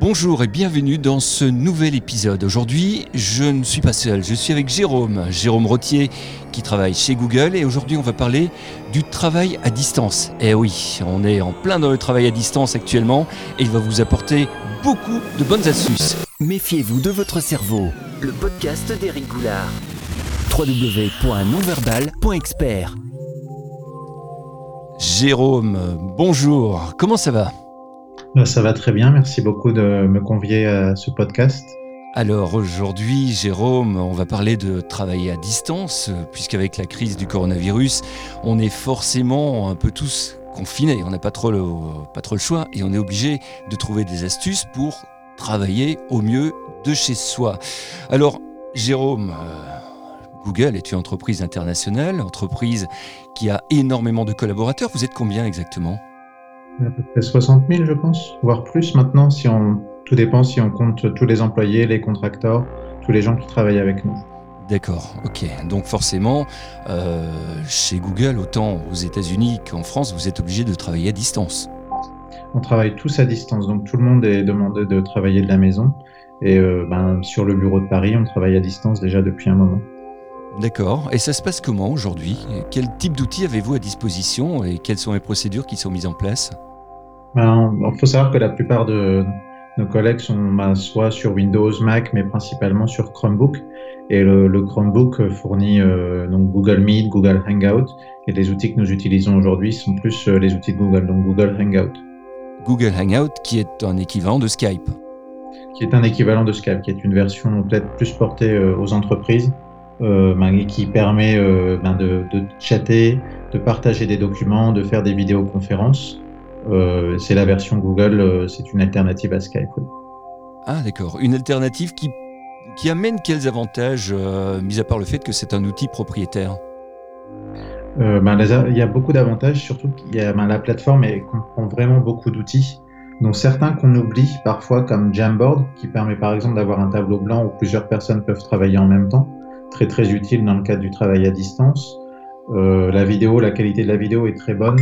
Bonjour et bienvenue dans ce nouvel épisode. Aujourd'hui, je ne suis pas seul, je suis avec Jérôme, Jérôme Rottier qui travaille chez Google et aujourd'hui on va parler du travail à distance. Eh oui, on est en plein dans le travail à distance actuellement et il va vous apporter beaucoup de bonnes astuces. Méfiez-vous de votre cerveau, le podcast d'Éric Goulard. www.nonverbal.expert Jérôme, bonjour, comment ça va? Ça va très bien, merci beaucoup de me convier à ce podcast. Alors aujourd'hui, Jérôme, on va parler de travailler à distance, puisqu'avec la crise du coronavirus, on est forcément un peu tous confinés, on n'a pas, trop le, pas trop le choix et on est obligé de trouver des astuces pour travailler au mieux de chez soi. Alors Jérôme, euh, Google est une entreprise internationale, entreprise qui a énormément de collaborateurs. Vous êtes combien exactement? À peu près 60 000, je pense, voire plus maintenant, si on, tout dépend si on compte tous les employés, les contracteurs, tous les gens qui travaillent avec nous. D'accord, ok. Donc forcément, euh, chez Google, autant aux États-Unis qu'en France, vous êtes obligé de travailler à distance. On travaille tous à distance, donc tout le monde est demandé de travailler de la maison. Et euh, ben, sur le bureau de Paris, on travaille à distance déjà depuis un moment. D'accord. Et ça se passe comment aujourd'hui? Quel type d'outils avez-vous à disposition et quelles sont les procédures qui sont mises en place? Il ben, faut savoir que la plupart de nos collègues sont ben, soit sur Windows, Mac, mais principalement sur Chromebook. Et le, Chromebook fournit euh, donc Google Meet, Google Hangout. Et les outils que nous utilisons aujourd'hui sont plus euh, les outils de Google, donc Google Hangout. Google Hangout qui est un équivalent de Skype qui est un équivalent de Skype, qui est une version peut-être plus portée euh, aux entreprises ben, qui permet euh, ben, de, chatter, de partager des documents, de faire des vidéoconférences. Euh, c'est la version Google, c'est une alternative à Skype. Ah d'accord, une alternative qui, qui amène quels avantages, mis à part le fait que c'est un outil propriétaire? Ben, Il y a beaucoup d'avantages, surtout que la plateforme comprend vraiment beaucoup d'outils dont certains qu'on oublie parfois comme Jamboard, qui permet par exemple d'avoir un tableau blanc où plusieurs personnes peuvent travailler en même temps très très utile dans le cadre du travail à distance. Euh, la vidéo, la qualité de la vidéo est très bonne.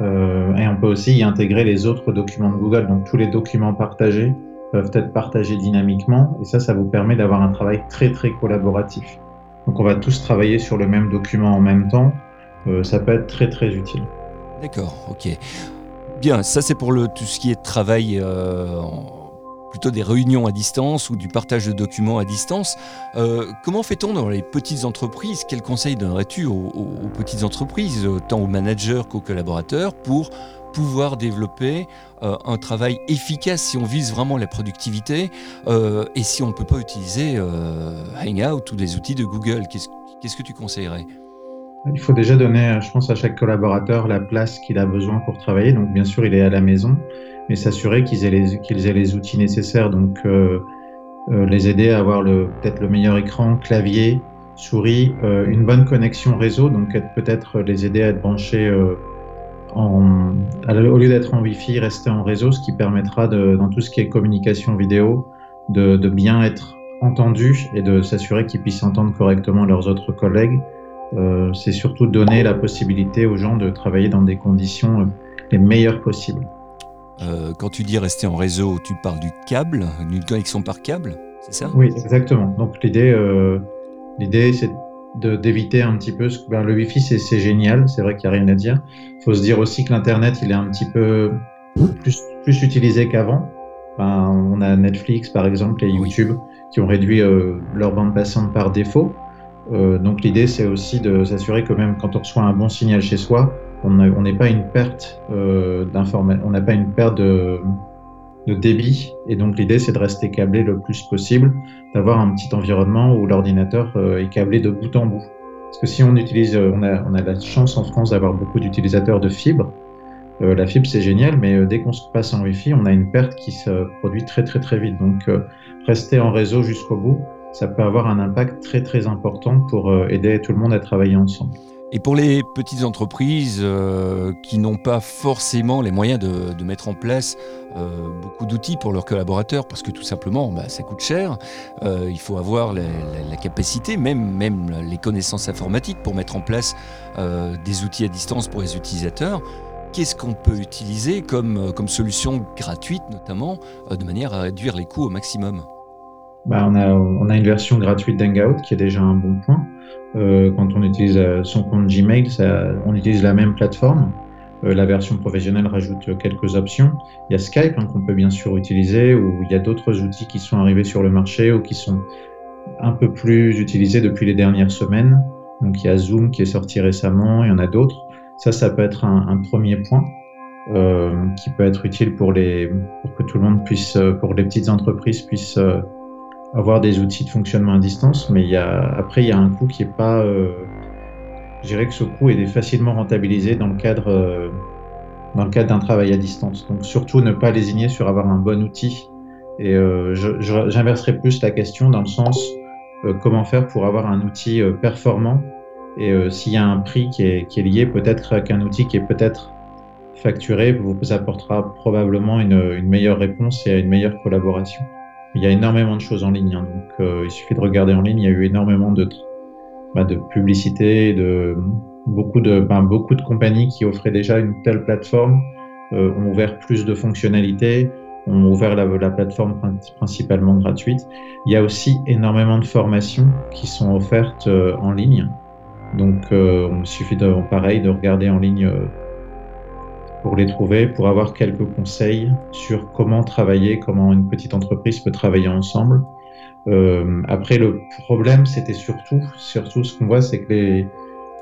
Euh, et on peut aussi y intégrer les autres documents de Google. Donc tous les documents partagés peuvent être partagés dynamiquement. Et ça, ça vous permet d'avoir un travail très très collaboratif. Donc on va tous travailler sur le même document en même temps. Euh, ça peut être très très utile. D'accord, ok. Bien, ça c'est pour le, tout ce qui est travail plutôt des réunions à distance ou du partage de documents à distance. Euh, comment fait-on dans les petites entreprises? Quels conseils donnerais-tu aux, petites entreprises, tant aux managers qu'aux collaborateurs, pour pouvoir développer euh, un travail efficace si on vise vraiment la productivité euh, et si on ne peut pas utiliser Hangout ou des outils de Google? Qu'est-ce que tu conseillerais? Il faut déjà donner, je pense, à chaque collaborateur la place qu'il a besoin pour travailler. Donc, bien sûr, il est à la maison, mais s'assurer qu'ils aient, les, outils nécessaires. Donc, euh, euh, les aider à avoir peut-être le meilleur écran, clavier, souris, euh, une bonne connexion réseau. Donc, peut-être les aider à être branchés en, au lieu d'être en Wi-Fi, rester en réseau, ce qui permettra, dans tout ce qui est communication vidéo, de, de bien être entendus et de s'assurer qu'ils puissent entendre correctement leurs autres collègues. C'est surtout donner la possibilité aux gens de travailler dans des conditions les meilleures possibles. Euh, quand tu dis rester en réseau, tu parles du câble, d'une connexion par câble, c'est ça? Oui, exactement. Donc l'idée, l'idée c'est d'éviter un petit peu ce ben, le Wi-Fi, c'est génial, c'est vrai qu'il n'y a rien à dire. Il faut se dire aussi que l'Internet, il est un petit peu plus, plus utilisé qu'avant. Ben, on a Netflix, par exemple, et YouTube, qui ont réduit leur bande passante par défaut. Euh, donc l'idée, c'est aussi de s'assurer que même quand on reçoit un bon signal chez soi, on n'est pas une perte euh, on n'a pas une perte de, débit. Et donc l'idée, c'est de rester câblé le plus possible, d'avoir un petit environnement où l'ordinateur euh, est câblé de bout en bout. Parce que si on utilise, on a, on a la chance en France d'avoir beaucoup d'utilisateurs de fibres. la fibre, c'est génial, mais dès qu'on se passe en Wi-Fi, on a une perte qui se produit très très très vite. Donc rester en réseau jusqu'au bout, ça peut avoir un impact très très important pour euh, aider tout le monde à travailler ensemble. Et pour les petites entreprises euh, qui n'ont pas forcément les moyens de, mettre en place euh, beaucoup d'outils pour leurs collaborateurs, parce que tout simplement, bah, ça coûte cher, il faut avoir la, capacité, même, même les connaissances informatiques pour mettre en place des outils à distance pour les utilisateurs. qu'est-ce qu'on peut utiliser comme, comme solution gratuite notamment, de manière à réduire les coûts au maximum? Bah, on, a, on a une version gratuite d'Hangout qui est déjà un bon point. Quand on utilise son compte Gmail, on utilise la même plateforme. Euh, la version professionnelle rajoute quelques options. Il y a Skype hein, qu'on peut bien sûr utiliser, ou il y a d'autres outils qui sont arrivés sur le marché ou qui sont un peu plus utilisés depuis les dernières semaines. Donc il y a Zoom qui est sorti récemment, il y en a d'autres. Ça, ça peut être un, premier point euh, qui peut être utile pour, les, pour que tout le monde puisse, euh, pour les petites entreprises puissent avoir des outils de fonctionnement à distance. Mais après, il y a un coût qui n'est pas je dirais que ce coût est facilement rentabilisé dans le cadre, euh, d'un travail à distance. Donc surtout ne pas lésigner sur avoir un bon outil. Et euh, j'inverserai plus la question dans le sens euh, comment faire pour avoir un outil performant. Et s'il y a un prix qui est, qui est lié, peut-être qu'un outil qui est peut-être facturé vous apportera probablement une, une, meilleure réponse et une meilleure collaboration. Il y a énormément de choses en ligne, hein, donc il suffit de regarder en ligne. Il y a eu énormément de, bah, de beaucoup de, ben, beaucoup de compagnies qui offraient déjà une telle plateforme euh, ont ouvert plus de fonctionnalités, ont ouvert la, la, plateforme principalement gratuite. Il y a aussi énormément de formations qui sont offertes euh, en ligne. Donc, euh, il suffit de, pareil, de regarder en ligne euh, pour les trouver, pour avoir quelques conseils sur comment travailler, comment une petite entreprise peut travailler ensemble. Euh, après, le problème, c'était surtout, surtout ce qu'on voit, c'est que les,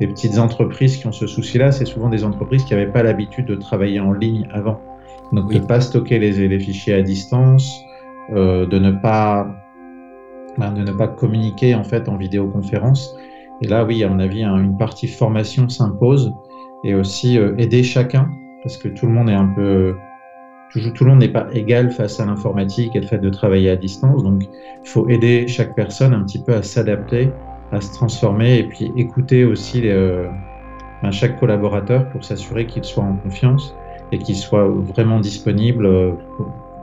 les, petites entreprises qui ont ce souci-là, c'est souvent des entreprises qui n'avaient pas l'habitude de travailler en ligne avant. Donc, de ne pas stocker les, les, fichiers à distance, euh, de ne pas ben, de ne pas communiquer en fait en vidéoconférence. Et là, oui, à mon avis, une partie formation s'impose et aussi euh, aider chacun, parce que tout le monde n'est pas égal face à l'informatique et le fait de travailler à distance. Donc, il faut aider chaque personne un petit peu à s'adapter, à se transformer et puis écouter aussi euh, ben, chaque collaborateur pour s'assurer qu'il soit en confiance et qu'il soit vraiment disponible euh,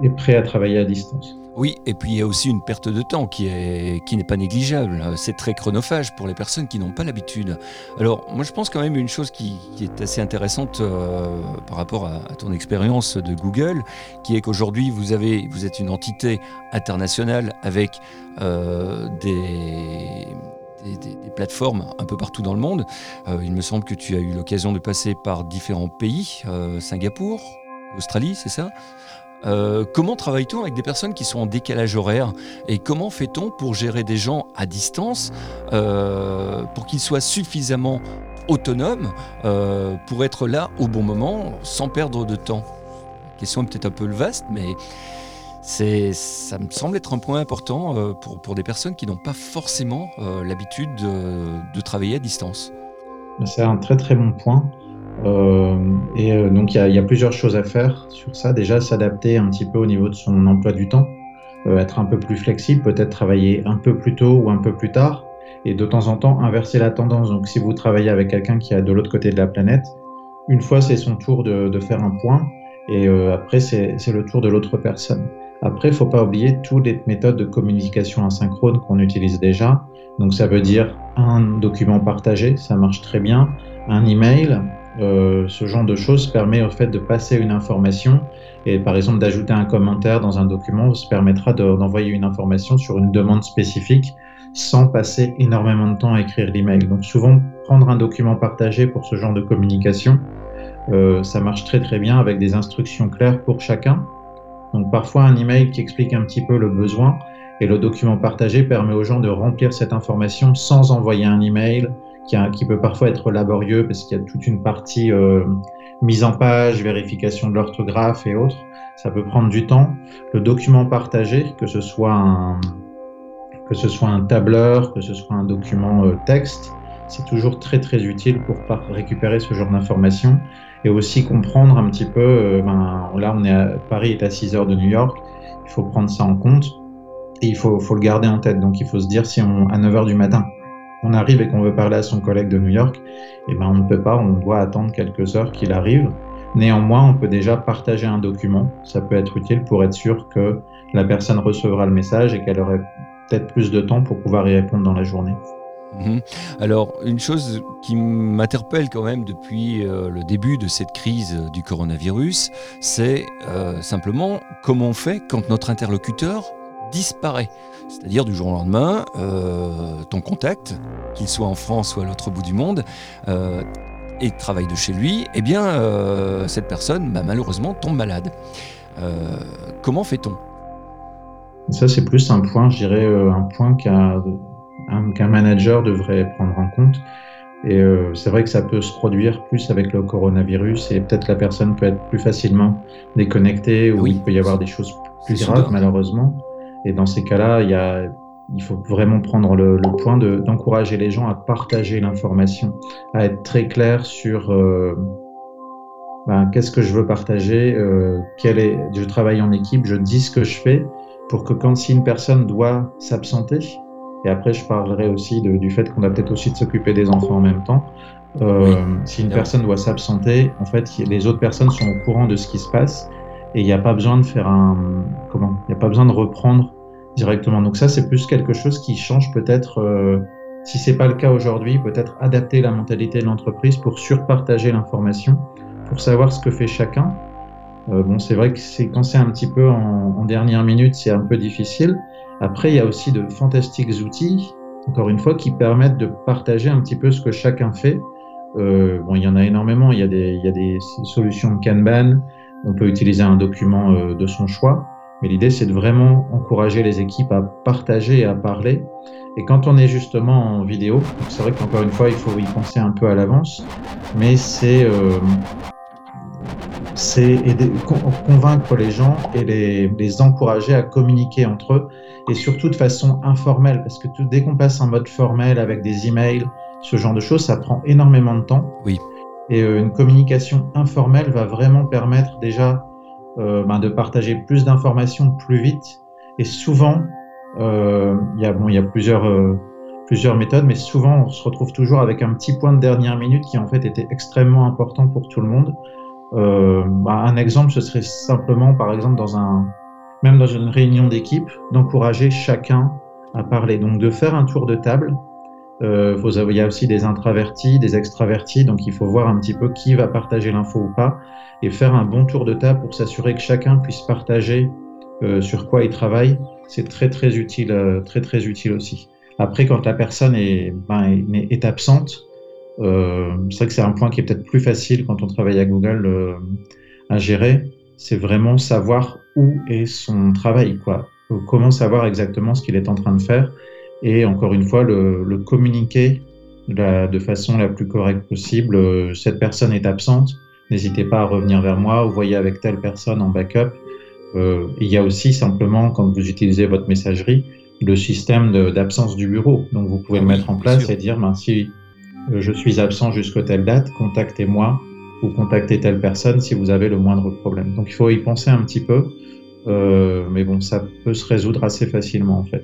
et prêt à travailler à distance. Oui, et puis il y a aussi une perte de temps qui est qui n'est pas négligeable. C'est très chronophage pour les personnes qui n'ont pas l'habitude. Alors moi je pense quand même une chose qui, est assez intéressante euh, par rapport à, ton expérience de Google, qui est qu'aujourd'hui vous êtes une entité internationale avec euh, des plateformes un peu partout dans le monde. Euh, il me semble que tu as eu l'occasion de passer par différents pays, Singapour, l'Australie, c'est ça? Euh, comment travaille-t-on avec des personnes qui sont en décalage horaire Et comment fait-on pour gérer des gens à distance euh, pour qu'ils soient suffisamment autonomes euh, pour être là au bon moment sans perdre de temps? La question est peut-être un peu vaste, mais ça me semble être un point important pour, des personnes qui n'ont pas forcément l'habitude de travailler à distance. C'est un très très bon point. Euh, et euh, donc il y, a plusieurs choses à faire sur ça. Déjà, s'adapter un petit peu au niveau de son emploi du temps, euh, être un peu plus flexible, peut-être travailler un peu plus tôt ou un peu plus tard, et de temps en temps inverser la tendance. Donc si vous travaillez avec quelqu'un qui est de l'autre côté de la planète, une fois c'est son tour de, faire un point, et après c'est le tour de l'autre personne. Après, il faut pas oublier toutes les méthodes de communication asynchrone qu'on utilise déjà. Donc ça veut dire un document partagé, ça marche très bien, un email, euh, ce genre de choses permet au fait de passer une information et par exemple d'ajouter un commentaire dans un document ça permettra d'envoyer une information sur une demande spécifique sans passer énormément de temps à écrire l'email. Donc souvent prendre un document partagé pour ce genre de communication, euh, ça marche très très bien avec des instructions claires pour chacun. Donc parfois un email qui explique un petit peu le besoin et le document partagé permet aux gens de remplir cette information sans envoyer un email, qui, peut parfois être laborieux parce qu'il y a toute une partie euh, mise en page, vérification de l'orthographe et autres. Ça peut prendre du temps. Le document partagé, que ce soit un, que ce soit un tableur, que ce soit un document euh, texte, c'est toujours très très utile pour récupérer ce genre d'informations et aussi comprendre un petit peu, euh, ben, là on est à, Paris est à 6 heures de New York, il faut prendre ça en compte et il faut, le garder en tête. Donc il faut se dire si on, à 9 heures du matin, on arrive et qu'on veut parler à son collègue de New York, eh ben on ne peut pas, on doit attendre quelques heures qu'il arrive. Néanmoins, on peut déjà partager un document. Ça peut être utile pour être sûr que la personne recevra le message et qu'elle aurait peut-être plus de temps pour pouvoir y répondre dans la journée. Mhm. Alors, une chose qui m'interpelle quand même depuis euh, le début de cette crise du coronavirus, c'est euh, simplement comment on fait quand notre interlocuteur disparaît. C'est-à-dire du jour au lendemain, euh, ton contact, qu'il soit en France ou à l'autre bout du monde, et travaille de chez lui, eh bien, cette personne, bah, malheureusement, tombe malade. comment fait-on? Ça, c'est plus un point, je dirais, un point qu'un manager devrait prendre en compte. Et euh, c'est vrai que ça peut se produire plus avec le coronavirus et peut-être la personne peut être plus facilement déconnectée ou il peut y avoir des choses plus graves malheureusement. Et dans ces cas-là, il, y a, il faut vraiment prendre le, le point d'encourager les gens à partager l'information, à être très clair sur euh, ben, qu'est-ce que je veux partager, euh, quel est, je travaille en équipe, je dis ce que je fais pour que quand si une personne doit s'absenter, et après, je parlerai aussi du fait qu'on a peut-être aussi de s'occuper des enfants en même temps. Euh, si une personne doit s'absenter, en fait, les autres personnes sont au courant de ce qui se passe et il n'y a pas besoin de faire un comment Il n'y a pas besoin de reprendre directement. Donc ça, c'est plus quelque chose qui change peut-être. Euh, si c'est pas le cas aujourd'hui, peut-être adapter la mentalité de l'entreprise pour surpartager l'information, pour savoir ce que fait chacun. Euh, bon, c'est vrai que c'est quand c'est un petit peu en, dernière minute, c'est un peu difficile. Après, il y a aussi de fantastiques outils, encore une fois, qui permettent de partager un petit peu ce que chacun fait. Euh, bon, il y en a énormément. Il y a des, il y a des solutions de Kanban. On peut utiliser un document de son choix. Mais l'idée, c'est de vraiment encourager les équipes à partager et à parler. Et quand on est justement en vidéo, c'est vrai qu'encore une fois, il faut y penser un peu à l'avance, mais c'est euh, c'est convaincre les gens et les, les, encourager à communiquer entre eux et surtout de façon informelle parce que tout, dès qu'on passe en mode formel avec des emails, ce genre de choses, ça prend énormément de temps. Oui. Et euh, une communication informelle va vraiment permettre déjà euh, ben, de partager plus d'informations plus vite. Et souvent, euh, il y a bon, y a plusieurs euh, plusieurs méthodes, mais souvent on se retrouve toujours avec un petit point de dernière minute qui en fait était extrêmement important pour tout le monde. Bah, un exemple, ce serait simplement, par exemple, dans un, même dans une réunion d'équipe, d'encourager chacun à parler. Donc, de faire un tour de table. Euh, il y a aussi des introvertis, des extravertis, donc il faut voir un petit peu qui va partager l'info ou pas, et faire un bon tour de table pour s'assurer que chacun puisse partager euh, sur quoi il travaille. C'est très très utile, euh, très très utile aussi. Après, quand la personne est, ben, est, absente, c'est vrai que c'est un point qui est peut-être plus facile quand on travaille à Google à gérer. C'est vraiment savoir où est son travail, quoi. Comment savoir exactement ce qu'il est en train de faire et encore une fois le, le communiquer de, la, de, façon la plus correcte possible. Euh, cette personne est absente, n'hésitez pas à revenir vers moi ou voyez avec telle personne en backup. Euh, il y a aussi simplement quand vous utilisez votre messagerie le système d'absence du bureau. Donc vous pouvez le mettre en place et dire ben, si euh, je suis absent jusqu'à telle date, contactez-moi ou contactez telle personne si vous avez le moindre problème. Donc il faut y penser un petit peu, euh, mais bon, ça peut se résoudre assez facilement en fait.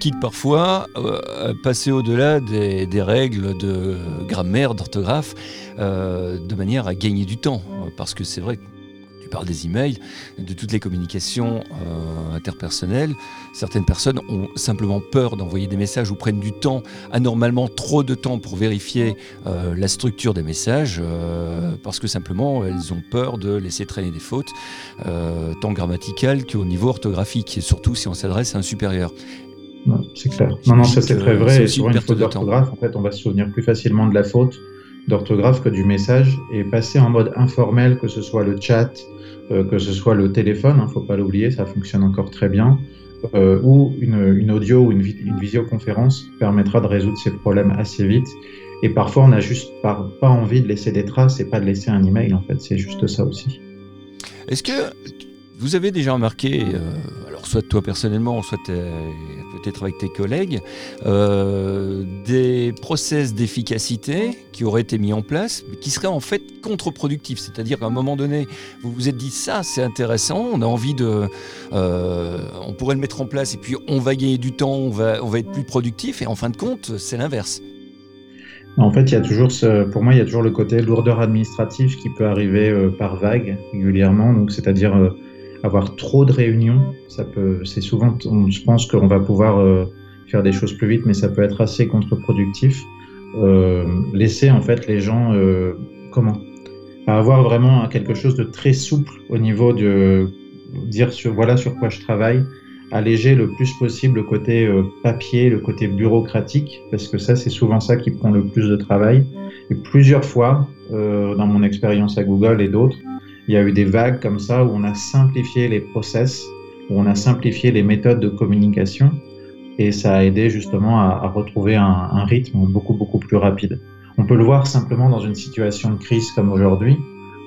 Quitte parfois euh, passer au-delà des, règles de grammaire, d'orthographe, euh, de manière à gagner du temps. Parce que c'est vrai que par des emails, de toutes les communications euh, interpersonnelles. Certaines personnes ont simplement peur d'envoyer des messages ou prennent du temps, anormalement trop de temps pour vérifier la structure des messages, parce que simplement elles ont peur de laisser traîner des fautes, tant grammaticales qu'au niveau orthographique, et surtout si on s'adresse à un supérieur. C'est clair. Non, non, ça c'est très vrai. Sur une faute d'orthographe, en fait, on va se souvenir plus facilement de la faute d'orthographe que du message et passer en mode informel, que ce soit le chat, euh, que ce soit le téléphone, il hein, ne faut pas l'oublier, ça fonctionne encore très bien, euh, ou une, une, audio ou une, une, visioconférence permettra de résoudre ces problèmes assez vite. Et parfois, on n'a juste pas, pas envie de laisser des traces et pas de laisser un email, en fait, c'est juste ça aussi. Est-ce que vous avez déjà remarqué, euh, alors soit toi personnellement, soit peut-être avec tes collègues, euh, des process d'efficacité qui auraient été mis en place, mais qui seraient en fait contre-productifs. C'est-à-dire qu'à un moment donné, vous vous êtes dit ça, c'est intéressant, on a envie de, euh, on pourrait le mettre en place et puis on va gagner du temps, on va, on va être plus productif. Et en fin de compte, c'est l'inverse. En fait, il y a toujours pour moi, il y a toujours le côté lourdeur administrative qui peut arriver euh, par vague régulièrement. Donc, c'est-à-dire avoir trop de réunions, ça peut, c'est souvent, je pense qu'on va pouvoir euh, faire des choses plus vite, mais ça peut être assez contre-productif. Euh, laisser en fait les gens, euh, comment? Avoir vraiment quelque chose de très souple au niveau de dire sur, voilà sur quoi je travaille, alléger le plus possible le côté papier, le côté bureaucratique, parce que ça, c'est souvent ça qui prend le plus de travail. Et plusieurs fois, dans mon expérience à Google et d'autres, il y a eu des vagues comme ça où on a simplifié les process, où on a simplifié les méthodes de communication, et ça a aidé justement à, retrouver un, rythme beaucoup, beaucoup plus rapide. On peut le voir simplement dans une situation de crise comme aujourd'hui,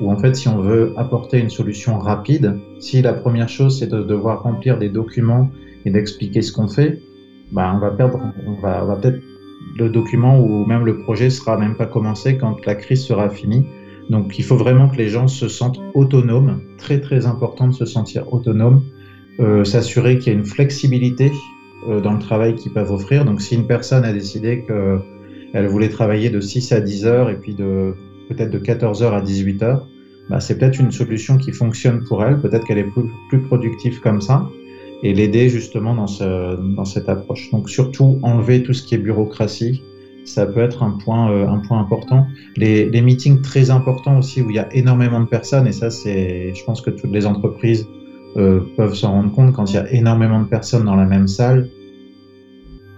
où en fait, si on veut apporter une solution rapide, si la première chose c'est de devoir remplir des documents et d'expliquer ce qu'on fait, bah, on va perdre, on va, va peut-être le document ou même le projet sera même pas commencé quand la crise sera finie. Donc, il faut vraiment que les gens se sentent autonomes. Très très important de se sentir autonome, euh, s'assurer qu'il y a une flexibilité euh, dans le travail qu'ils peuvent offrir. Donc, si une personne a décidé qu'elle voulait travailler de 6 à 10 heures et puis de peut-être de 14h à 18h, bah, c'est peut-être une solution qui fonctionne pour elle, peut-être qu'elle est plus, productive comme ça, et l'aider justement dans cette approche. Donc surtout enlever tout ce qui est bureaucratie, ça peut être un point, euh, important. Les, meetings très importants aussi où il y a énormément de personnes, et ça c'est, je pense que toutes les entreprises euh, peuvent s'en rendre compte, quand il y a énormément de personnes dans la même salle,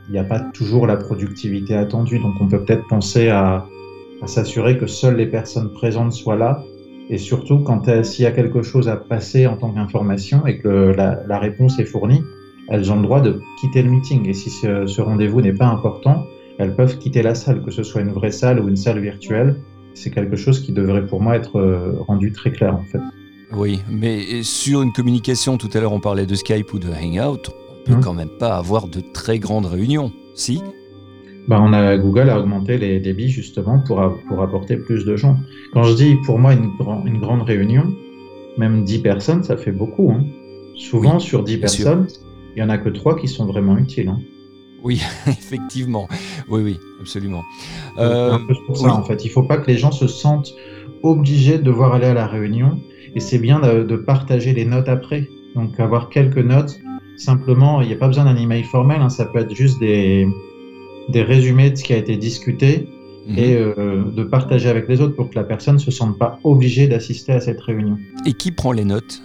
il n'y a pas toujours la productivité attendue. Donc on peut peut-être penser à, s'assurer que seules les personnes présentes soient là. Et surtout, quand s'il y a quelque chose à passer en tant qu'information et que la, réponse est fournie, elles ont le droit de quitter le meeting. Et si ce rendez-vous n'est pas important, elles peuvent quitter la salle, que ce soit une vraie salle ou une salle virtuelle. C'est quelque chose qui devrait pour moi être euh, rendu très clair en fait. Oui, mais sur une communication, tout à l'heure on parlait de Skype ou de Hangout, on peut mmh. quand même pas avoir de très grandes réunions, si? Bah, on a, Google a augmenté les débits justement pour, pour apporter plus de gens. Quand je dis pour moi une, une grande réunion, même 10 personnes, ça fait beaucoup. Hein. Souvent, oui, sur 10 personnes, sûr. il n'y en a que 3 qui sont vraiment utiles. Hein. Oui, effectivement. Oui, oui, absolument. Euh, un peu pour ça, oui. en fait. Il ne faut pas que les gens se sentent obligés de devoir aller à la réunion. Et c'est bien de, de, partager les notes après. Donc, avoir quelques notes. Simplement, il n'y a pas besoin d'un email formel. Hein. Ça peut être juste des, des résumés de ce qui a été discuté mmh. et euh, de partager avec les autres pour que la personne ne se sente pas obligée d'assister à cette réunion. Et qui prend les notes?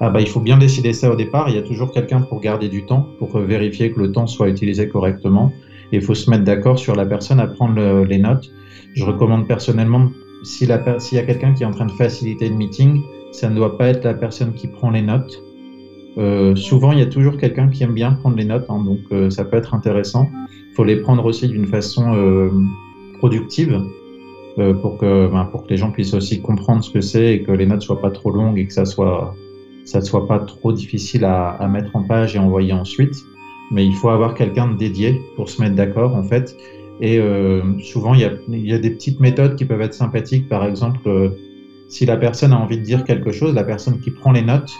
Ah bah, Il faut bien décider ça au départ. Il y a toujours quelqu'un pour garder du temps, pour vérifier que le temps soit utilisé correctement. Il faut se mettre d'accord sur la personne à prendre le, les notes. Je recommande personnellement, s'il si y a quelqu'un qui est en train de faciliter le meeting, ça ne doit pas être la personne qui prend les notes. Euh, souvent, il y a toujours quelqu'un qui aime bien prendre les notes, hein, donc euh, ça peut être intéressant. Il faut les prendre aussi d'une façon euh, productive pour, que, ben, pour que les gens puissent aussi comprendre ce que c'est et que les notes soient pas trop longues et que ça soit ça soit pas trop difficile à, à mettre en page et envoyer ensuite. Mais il faut avoir quelqu'un de dédié pour se mettre d'accord en fait. Et euh, souvent, il y, a, il y a des petites méthodes qui peuvent être sympathiques. Par exemple, si la personne a envie de dire quelque chose, la personne qui prend les notes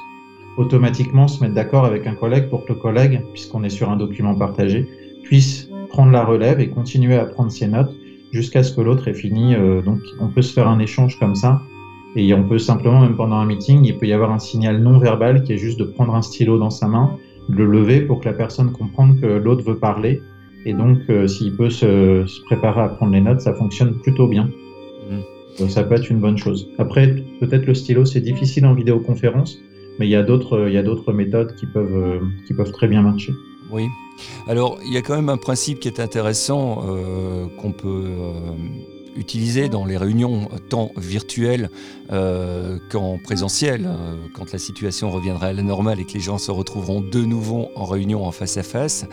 automatiquement se mettre d'accord avec un collègue pour que le collègue, puisqu'on est sur un document partagé, puisse prendre la relève et continuer à prendre ses notes jusqu'à ce que l'autre ait fini. Euh, donc on peut se faire un échange comme ça. Et on peut simplement, même pendant un meeting, il peut y avoir un signal non verbal qui est juste de prendre un stylo dans sa main, de le lever pour que la personne comprenne que l'autre veut parler. Et donc, euh, s'il peut se, se, préparer à prendre les notes, ça fonctionne plutôt bien. Mmh. Donc, ça peut être une bonne chose. Après, peut-être le stylo, c'est difficile en vidéoconférence, mais il y a d'autres, il y a d'autres méthodes qui peuvent, euh, qui peuvent très bien marcher. Oui. Alors, il y a quand même un principe qui est intéressant euh, qu'on peut euh, utiliser dans les réunions tant virtuelles euh, qu'en présentiel, euh, quand la situation reviendra à la normale et que les gens se retrouveront de nouveau en réunion en face à face.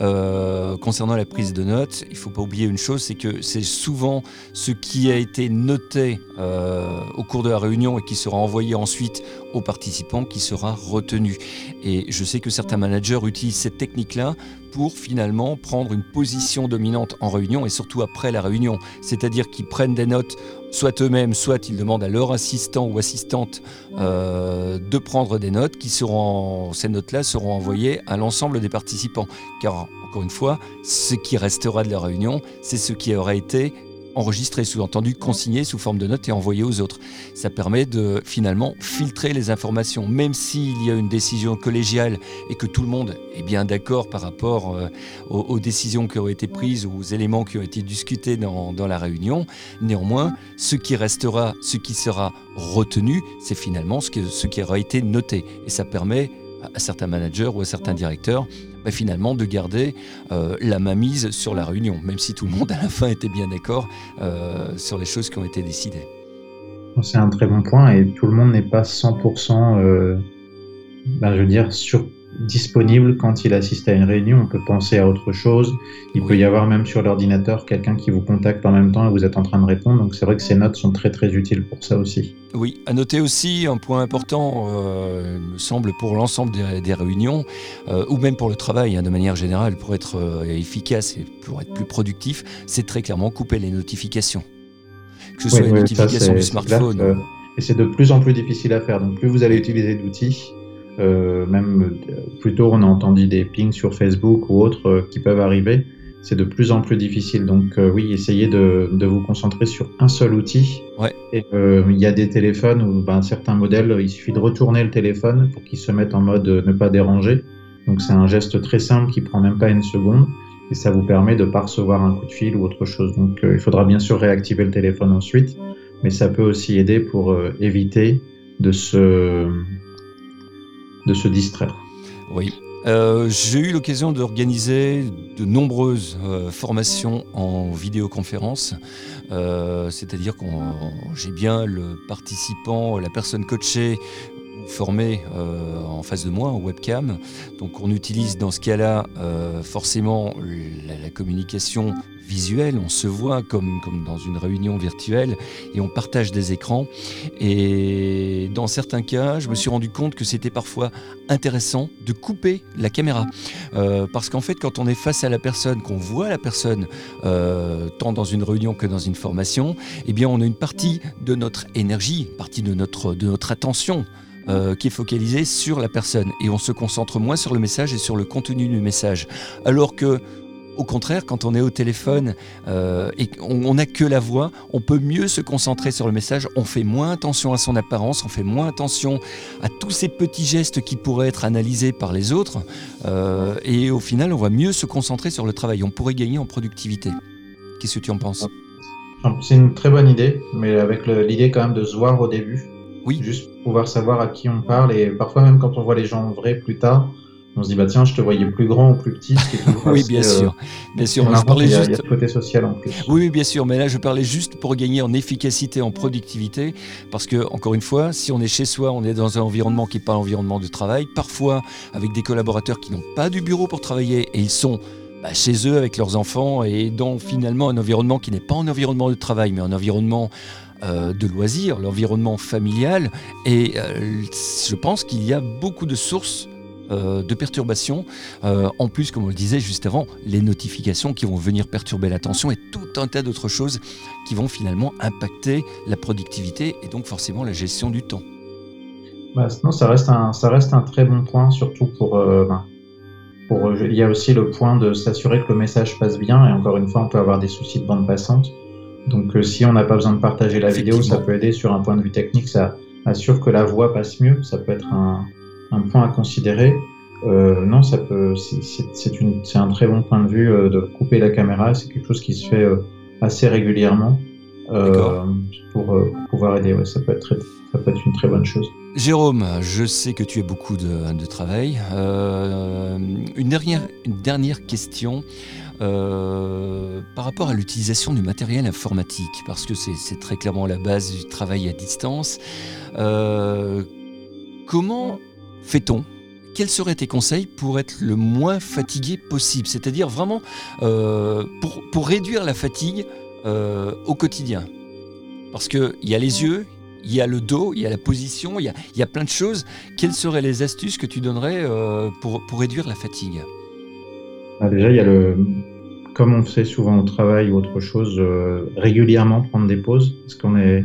Euh, concernant la prise de notes, il ne faut pas oublier une chose, c'est que c'est souvent ce qui a été noté euh, au cours de la réunion et qui sera envoyé ensuite aux participants qui sera retenu. Et je sais que certains managers utilisent cette technique-là pour finalement prendre une position dominante en réunion et surtout après la réunion. C'est-à-dire qu'ils prennent des notes soit eux-mêmes, soit ils demandent à leur assistant ou assistante euh, de prendre des notes qui seront, ces notes-là seront envoyées à l'ensemble des participants. Car, encore une fois, ce qui restera de la réunion, c'est ce qui aura été enregistré, sous-entendu consigné sous forme de notes et envoyé aux autres. Ça permet de finalement filtrer les informations, même s'il y a une décision collégiale et que tout le monde est bien d'accord par rapport euh, aux, décisions qui ont été prises ou aux éléments qui ont été discutés dans, la réunion. Néanmoins, ce qui restera, ce qui sera retenu, c'est finalement ce, ce qui aura été noté. Et ça permet à certains managers ou à certains directeurs bah, finalement de garder euh, la mainmise sur la réunion, même si tout le monde à la fin était bien d'accord euh, sur les choses qui ont été décidées. C'est un très bon point et tout le monde n'est pas 100%, euh, ben, je veux dire, sur disponible quand il assiste à une réunion. On peut penser à autre chose. Il peut y avoir même sur l'ordinateur quelqu'un qui vous contacte en même temps et vous êtes en train de répondre. Donc c'est vrai que ces notes sont très très utiles pour ça aussi. Oui, à noter aussi un point important, euh, me semble, pour l'ensemble des, réunions, euh, ou même pour le travail hein, de manière générale, pour être euh, efficace et pour être plus productif, c'est très clairement couper les notifications. Que ce soit les notifications du smartphone. et c'est de plus en plus difficile à faire. Donc plus vous allez utiliser d'outils, euh, même euh, plus tôt, on a entendu des pings sur Facebook ou autres euh, qui peuvent arriver. C'est de plus en plus difficile. Donc oui, essayez de, de, vous concentrer sur un seul outil. Ouais. Et il y a des téléphones où ben, certains modèles, il suffit de retourner le téléphone pour qu'il se mette en mode ne pas déranger. Donc c'est un geste très simple qui prend même pas une seconde et ça vous permet de pas recevoir un coup de fil ou autre chose. Donc il faudra bien sûr réactiver le téléphone ensuite, mais ça peut aussi aider pour éviter de se de se distraire. Oui. Euh, j'ai eu l'occasion d'organiser de nombreuses euh, formations en vidéoconférence, euh, c'est-à-dire que j'ai bien le participant, la personne coachée formée en face de moi en webcam. Donc on utilise dans ce cas-là forcément la, communication visuel, on se voit comme, comme dans une réunion virtuelle et on partage des écrans. Et dans certains cas, je me suis rendu compte que c'était parfois intéressant de couper la caméra. Euh, parce qu'en fait, quand on est face à la personne, qu'on voit la personne, euh, tant dans une réunion que dans une formation, eh bien on a une partie de notre énergie, une partie de notre, de notre attention. Euh, qui est focalisée sur la personne et on se concentre moins sur le message et sur le contenu du message. Alors que au contraire, quand on est au téléphone euh, et qu'on n'a que la voix, on peut mieux se concentrer sur le message, on fait moins attention à son apparence, on fait moins attention à tous ces petits gestes qui pourraient être analysés par les autres, euh, et au final, on va mieux se concentrer sur le travail, on pourrait gagner en productivité. Qu'est-ce que tu en penses? C'est une très bonne idée, mais avec l'idée quand même de se voir au début. Oui. Juste pouvoir savoir à qui on parle, et parfois même quand on voit les gens en vrai plus tard, on se dit bah tiens je te voyais plus grand ou plus petit oui bien sûr. Euh, bien sûr je parlais il y, a, juste... côté social en plus. Oui bien sûr mais là je parlais juste pour gagner en efficacité en productivité parce que encore une fois si on est chez soi on est dans un environnement qui n'est pas l'environnement de travail parfois avec des collaborateurs qui n'ont pas du bureau pour travailler et ils sont bah, chez eux avec leurs enfants et dans finalement un environnement qui n'est pas un environnement de travail mais un environnement euh, de loisirs, l'environnement familial. Et euh, je pense qu'il y a beaucoup de sources euh, de perturbations. En plus, comme on le disait juste avant, les notifications qui vont venir perturber l'attention et tout un tas d'autres choses qui vont finalement impacter la productivité et donc forcément la gestion du temps. Bah, sinon, ça reste, un, ça reste un très bon point, surtout pour, ben, pour. Il y a aussi le point de s'assurer que le message passe bien, et encore une fois, on peut avoir des soucis de bande passante. Donc, si on n'a pas besoin de partager la vidéo, ça peut aider sur un point de vue technique, ça assure que la voix passe mieux. Ça peut être un, un point à considérer. Euh, non, ça peut, c'est un très bon point de vue euh, de couper la caméra. C'est quelque chose qui se fait euh, assez régulièrement euh, pour, euh, pouvoir aider. Ouais, ça peut être très, ça peut être une très bonne chose. Jérôme, je sais que tu as beaucoup de, de travail. une dernière, une dernière question. Par rapport à l'utilisation du matériel informatique, parce que c'est très clairement la base du travail à distance, comment fait-on? Quels seraient tes conseils pour être le moins fatigué possible? C'est-à-dire vraiment euh, pour, réduire la fatigue euh, au quotidien. Parce qu'il y a les yeux, il y a le dos, il y a la position, il y a, plein de choses. Quelles seraient les astuces que tu donnerais euh, pour, pour, réduire la fatigue? Ah, Déjà, il y a le. Comme on fait souvent au travail ou autre chose, régulièrement prendre des pauses. Parce qu'on est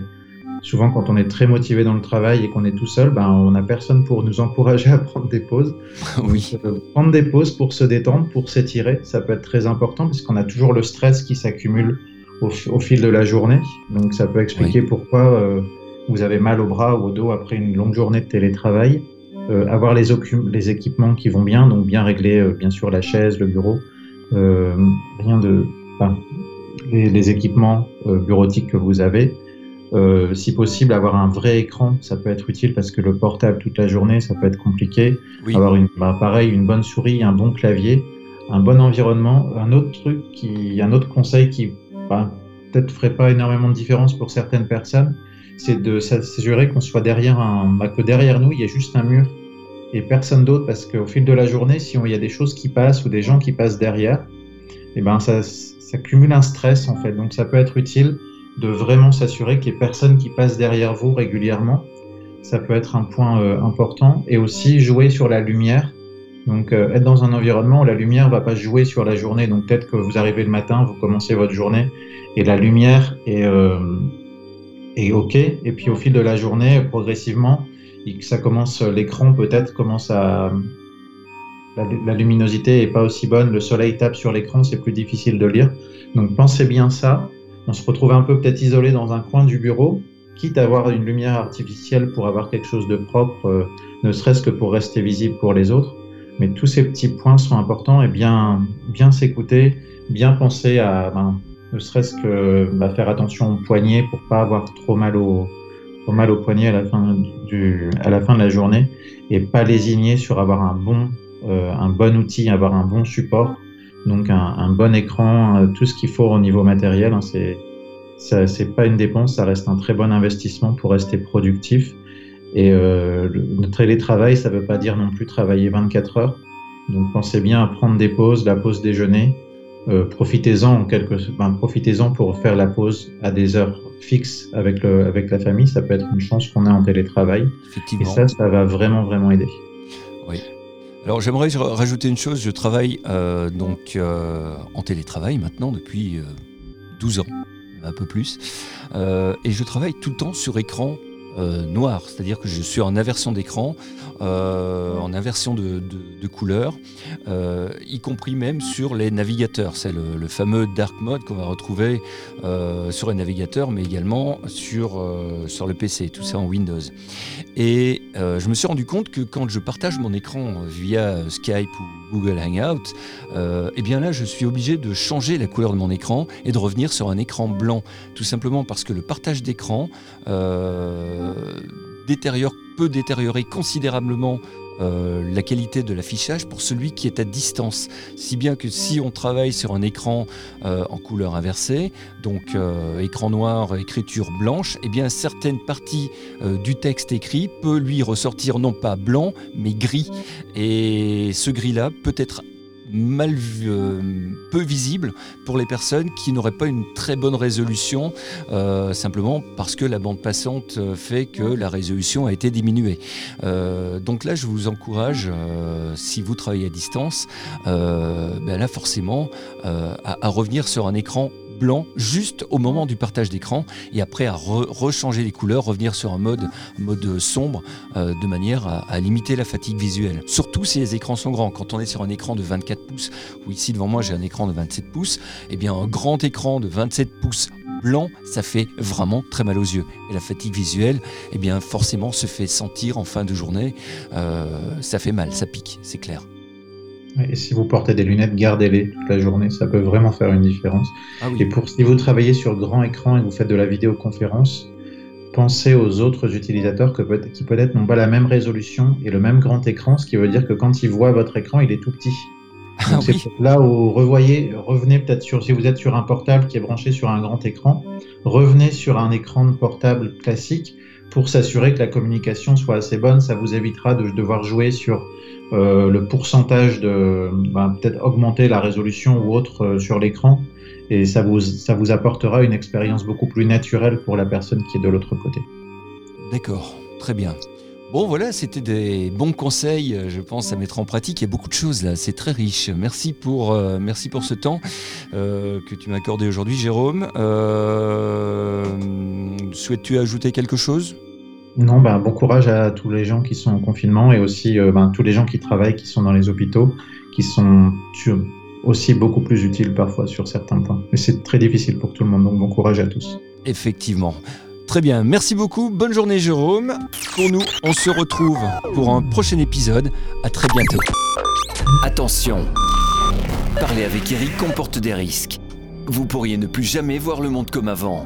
souvent quand on est très motivé dans le travail et qu'on est tout seul, ben, on n'a personne pour nous encourager à prendre des pauses. oui. Euh, prendre des pauses pour se détendre, pour s'étirer, ça peut être très important parce qu'on a toujours le stress qui s'accumule au, au, fil de la journée. Donc ça peut expliquer oui. pourquoi euh, vous avez mal au bras ou au dos après une longue journée de télétravail. Euh, avoir les, les, équipements qui vont bien, donc bien régler euh, bien sûr la chaise, le bureau, euh, rien de, enfin, les, les, équipements bureautiques que vous avez. si possible, avoir un vrai écran, ça peut être utile parce que le portable toute la journée, ça peut être compliqué. Oui. Avoir une, bah, pareil, une bonne souris, un bon clavier, un bon environnement. Un autre truc, qui, un autre conseil qui bah, peut-être ferait pas énormément de différence pour certaines personnes, c'est de s'assurer qu'on soit derrière un, bah, que derrière nous, il y a juste un mur et personne d'autre, parce qu'au fil de la journée, si il y a des choses qui passent ou des gens qui passent derrière, et eh ben ça, ça cumule un stress en fait. Donc ça peut être utile de vraiment s'assurer qu'il n'y ait personne qui passe derrière vous régulièrement. Ça peut être un point euh, important. Et aussi jouer sur la lumière. Donc euh, être dans un environnement où la lumière va pas jouer sur la journée. Donc peut-être que vous arrivez le matin, vous commencez votre journée et la lumière est, euh, est OK. Et puis au fil de la journée, progressivement, ça commence, l'écran peut-être commence à, la, luminosité est pas aussi bonne, le soleil tape sur l'écran, c'est plus difficile de lire. Donc pensez bien ça. On se retrouve un peu peut-être isolé dans un coin du bureau, quitte à avoir une lumière artificielle pour avoir quelque chose de propre, euh, ne serait-ce que pour rester visible pour les autres. Mais tous ces petits points sont importants et bien, bien s'écouter, bien penser à, ben, ne serait-ce que bah, faire attention au poignet pour pas avoir trop mal au, trop mal au poignet à la fin du, à la fin de la journée et pas lésigner sur avoir un bon, euh, un bon outil, avoir un bon support, donc un, un bon écran, euh, tout ce qu'il faut au niveau matériel. Hein, c'est c'est pas une dépense, ça reste un très bon investissement pour rester productif. Et euh, le télétravail, ça veut pas dire non plus travailler 24 heures. Donc pensez bien à prendre des pauses, la pause déjeuner, euh, profitez-en quelque... ben, profitez-en pour faire la pause à des heures fixes avec, le, avec la famille. Ça peut être une chance qu'on a en télétravail. Et ça, ça va vraiment, vraiment aider. Oui. Alors j'aimerais rajouter une chose. Je travaille euh, donc euh, en télétravail maintenant depuis 12 ans, un peu plus. et je travaille tout le temps sur écran euh, noir, c'est-à-dire que je suis en inversion d'écran, euh, en inversion de, de, couleur, euh, y compris même sur les navigateurs. C'est le, fameux dark mode qu'on va retrouver sur les navigateurs, mais également sur, sur le PC, tout ça en Windows. Et je me suis rendu compte que quand je partage mon écran via Skype ou Google Hangout, eh bien là, je suis obligé de changer la couleur de mon écran et de revenir sur un écran blanc, tout simplement parce que le partage d'écran détériore, peut détériorer considérablement euh, la qualité de l'affichage pour celui qui est à distance. Si bien que si on travaille sur un écran euh, en couleur inversée, donc euh, écran noir, écriture blanche, eh bien certaines parties du texte écrit peut lui ressortir non pas blanc mais gris. Et ce gris-là peut être mal euh, peu visible pour les personnes qui n'auraient pas une très bonne résolution, euh, simplement parce que la bande passante fait que la résolution a été diminuée. Euh, donc là, je vous encourage, euh, si vous travaillez à distance, euh, ben là forcément, à revenir sur un écran juste au moment du partage d'écran et après à re rechanger les couleurs, revenir sur un mode, mode sombre euh, de manière à, à, limiter la fatigue visuelle. Surtout si les écrans sont grands. Quand on est sur un écran de 24 pouces, ou ici devant moi j'ai un écran de 27 pouces, et eh bien un grand écran de 27 pouces blanc, ça fait vraiment très mal aux yeux. Et la fatigue visuelle, eh bien forcément se fait sentir en fin de journée. Euh, ça fait mal, ça pique, c'est clair. Et si vous portez des lunettes, gardez-les toute la journée, ça peut vraiment faire une différence. Ah oui. Et pour si vous travaillez sur grand écran et que vous faites de la vidéoconférence, pensez aux autres utilisateurs que peut qui peut-être n'ont pas la même résolution et le même grand écran, ce qui veut dire que quand ils voient votre écran, il est tout petit. Ah là où revoyez, revenez peut-être sur si vous êtes sur un portable qui est branché sur un grand écran, revenez sur un écran de portable classique pour s'assurer que la communication soit assez bonne. Ça vous évitera de devoir jouer sur euh, le pourcentage de ben, peut-être augmenter la résolution ou autre euh, sur l'écran et ça vous, ça vous apportera une expérience beaucoup plus naturelle pour la personne qui est de l'autre côté. D'accord, très bien. Bon voilà, c'était des bons conseils, je pense, à mettre en pratique. Il y a beaucoup de choses là, c'est très riche. Merci pour, euh, merci pour ce temps euh, que tu m'as accordé aujourd'hui, Jérôme. Euh, Souhaites-tu ajouter quelque chose? Non, ben, bon courage à tous les gens qui sont en confinement et aussi euh, ben, tous les gens qui travaillent, qui sont dans les hôpitaux, qui sont aussi beaucoup plus utile parfois sur certains points. Mais c'est très difficile pour tout le monde, donc bon courage à tous. Effectivement. Très bien, merci beaucoup. Bonne journée Jérôme. Pour nous, on se retrouve pour un prochain épisode. À très bientôt. Attention, parler avec Eric comporte des risques. Vous pourriez ne plus jamais voir le monde comme avant.